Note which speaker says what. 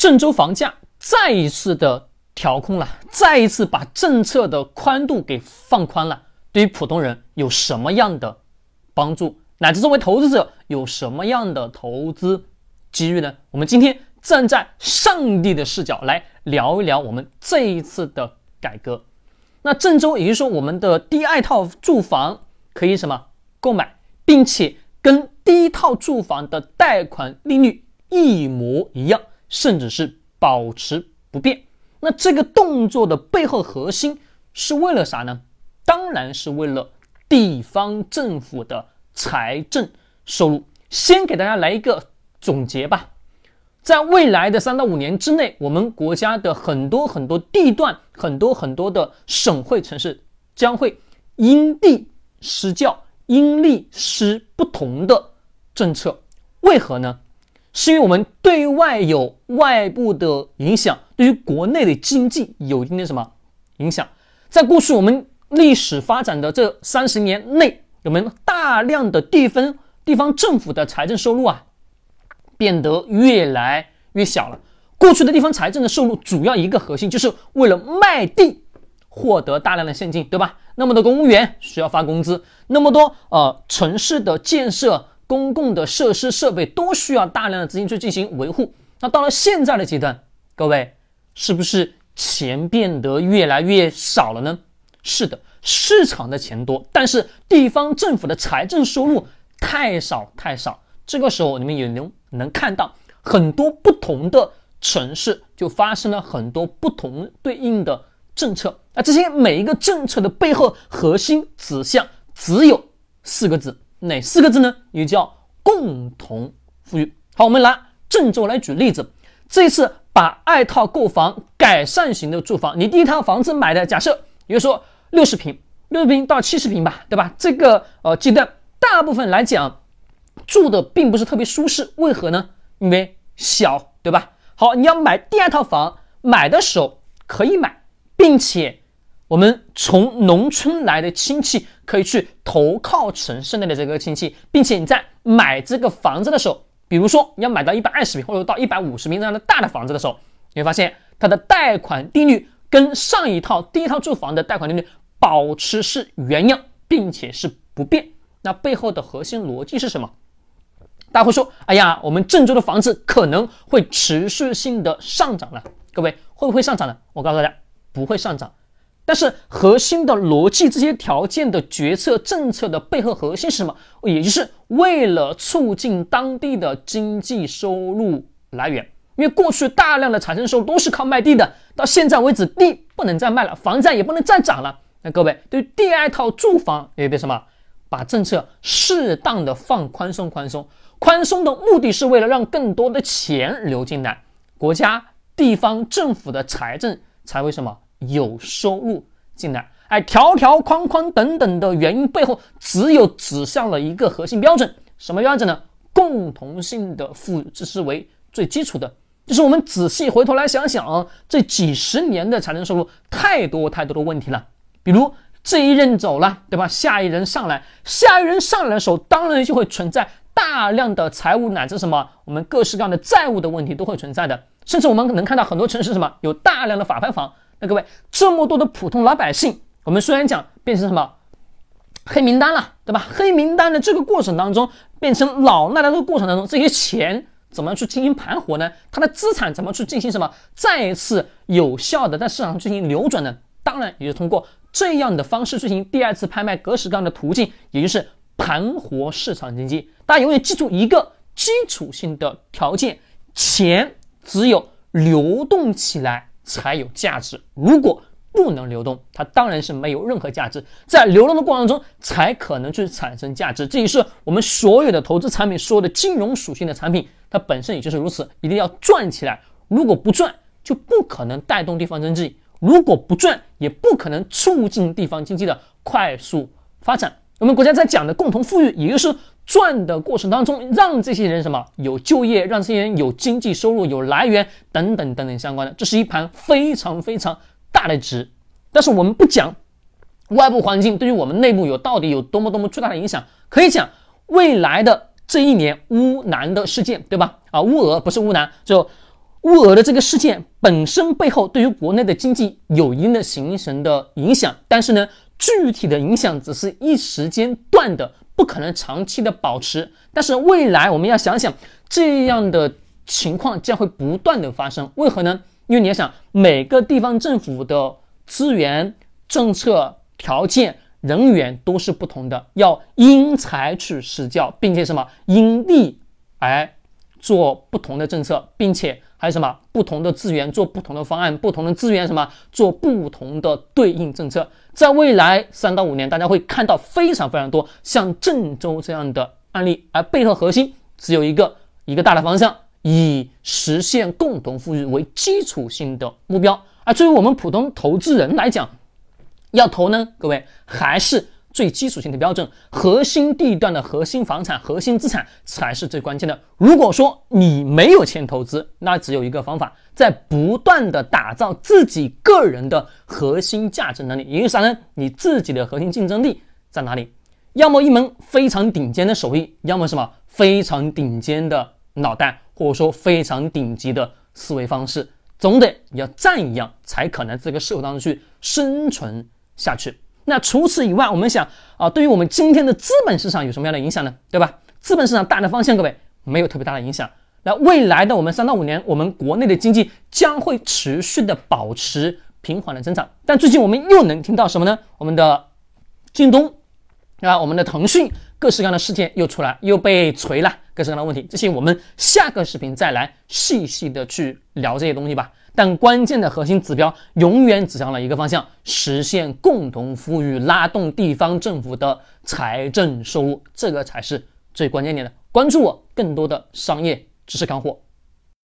Speaker 1: 郑州房价再一次的调控了，再一次把政策的宽度给放宽了，对于普通人有什么样的帮助，乃至作为投资者有什么样的投资机遇呢？我们今天站在上帝的视角来聊一聊我们这一次的改革。那郑州，也就是说我们的第二套住房可以什么购买，并且跟第一套住房的贷款利率一模一样，甚至是保持不变。那这个动作的背后核心是为了啥呢？当然是为了地方政府的财政收入。先给大家来一个总结吧。在未来的三到五年之内，我们国家的很多很多地段、很多很多的省会城市将会因地施教、因利施不同的政策。为何呢？是因为我们对外有外部的影响，对于国内的经济有一定的什么影响？在过去我们历史发展的这三十年内，我们大量的地方地方政府的财政收入啊。变得越来越小了。过去的地方财政的收入主要一个核心就是为了卖地获得大量的现金，对吧？那么多公务员需要发工资，那么多呃城市的建设、公共的设施设备都需要大量的资金去进行维护。那到了现在的阶段，各位是不是钱变得越来越少了呢？是的，市场的钱多，但是地方政府的财政收入太少太少。这个时候，你们也能能看到很多不同的城市就发生了很多不同对应的政策。那这些每一个政策的背后核心指向只有四个字，哪四个字呢？也叫共同富裕。好，我们拿郑州来举例子，这次把二套购房改善型的住房，你第一套房子买的，假设比如说六十平，六十平到七十平吧，对吧？这个呃阶段，大部分来讲。住的并不是特别舒适，为何呢？因为小，对吧？好，你要买第二套房，买的时候可以买，并且我们从农村来的亲戚可以去投靠城市内的这个亲戚，并且你在买这个房子的时候，比如说你要买到一百二十平或者到一百五十平这样的大的房子的时候，你会发现它的贷款利率跟上一套第一套住房的贷款利率保持是原样，并且是不变。那背后的核心逻辑是什么？大家会说：“哎呀，我们郑州的房子可能会持续性的上涨了。”各位会不会上涨呢？我告诉大家，不会上涨。但是核心的逻辑，这些条件的决策政策的背后核心是什么？也就是为了促进当地的经济收入来源。因为过去大量的产生收入都是靠卖地的，到现在为止地不能再卖了，房价也不能再涨了。那各位对第二套住房也别什么？把政策适当的放宽松，宽松。宽松的目的是为了让更多的钱流进来，国家、地方政府的财政才会什么有收入进来。哎，条条框框等等的原因背后，只有指向了一个核心标准，什么标准呢？共同性的富裕，这是为最基础的。就是我们仔细回头来想想，这几十年的财政收入太多太多的问题了，比如这一任走了，对吧？下一任上来，下一任上来的时候，当然就会存在。大量的财务乃至什么，我们各式各样的债务的问题都会存在的，甚至我们能看到很多城市什么有大量的法拍房。那各位，这么多的普通老百姓，我们虽然讲变成什么黑名单了，对吧？黑名单的这个过程当中，变成老赖的这个过程当中，这些钱怎么去进行盘活呢？他的资产怎么去进行什么再一次有效的在市场上进行流转呢？当然也是通过这样的方式进行第二次拍卖，格式各样的途径，也就是。盘活市场经济，大家永远记住一个基础性的条件：钱只有流动起来才有价值。如果不能流动，它当然是没有任何价值。在流动的过程中，才可能去产生价值。这也是我们所有的投资产品，所有的金融属性的产品，它本身也就是如此，一定要赚起来。如果不赚，就不可能带动地方经济；如果不赚，也不可能促进地方经济的快速发展。我们国家在讲的共同富裕，也就是赚的过程当中，让这些人什么有就业，让这些人有经济收入、有来源等等等等相关的，这是一盘非常非常大的局。但是我们不讲外部环境对于我们内部有到底有多么多么巨大的影响，可以讲未来的这一年乌南的事件，对吧？啊，乌俄不是乌南，就乌俄的这个事件本身背后对于国内的经济有一定的形成的影响，但是呢，具体的影响只是一时间段的，不可能长期的保持。但是未来我们要想想，这样的情况将会不断的发生。为何呢？因为你要想，每个地方政府的资源、政策、条件、人员都是不同的，要因材取施教，并且什么因地而做不同的政策，并且还有什么不同的资源做不同的方案，不同的资源什么做不同的对应政策。在未来三到五年，大家会看到非常非常多像郑州这样的案例，而背后核心只有一个一个大的方向。以实现共同富裕为基础性的目标，而作为我们普通投资人来讲，要投呢，各位还是最基础性的标准，核心地段的核心房产、核心资产才是最关键的。如果说你没有钱投资，那只有一个方法，在不断的打造自己个人的核心价值能力，也就是啥呢？你自己的核心竞争力在哪里？要么一门非常顶尖的手艺，要么什么非常顶尖的脑袋。或者说非常顶级的思维方式，总得要占一样，才可能这个社会当中去生存下去。那除此以外，我们想啊，对于我们今天的资本市场有什么样的影响呢？对吧？资本市场大的方向，各位没有特别大的影响。那未来的我们三到五年，我们国内的经济将会持续的保持平缓的增长。但最近我们又能听到什么呢？我们的京东啊，我们的腾讯。各式各样的事件又出来，又被锤了，各式各样的问题，这些我们下个视频再来细细的去聊这些东西吧。但关键的核心指标永远指向了一个方向：实现共同富裕，拉动地方政府的财政收入，这个才是最关键点的。关注我，更多的商业知识干货。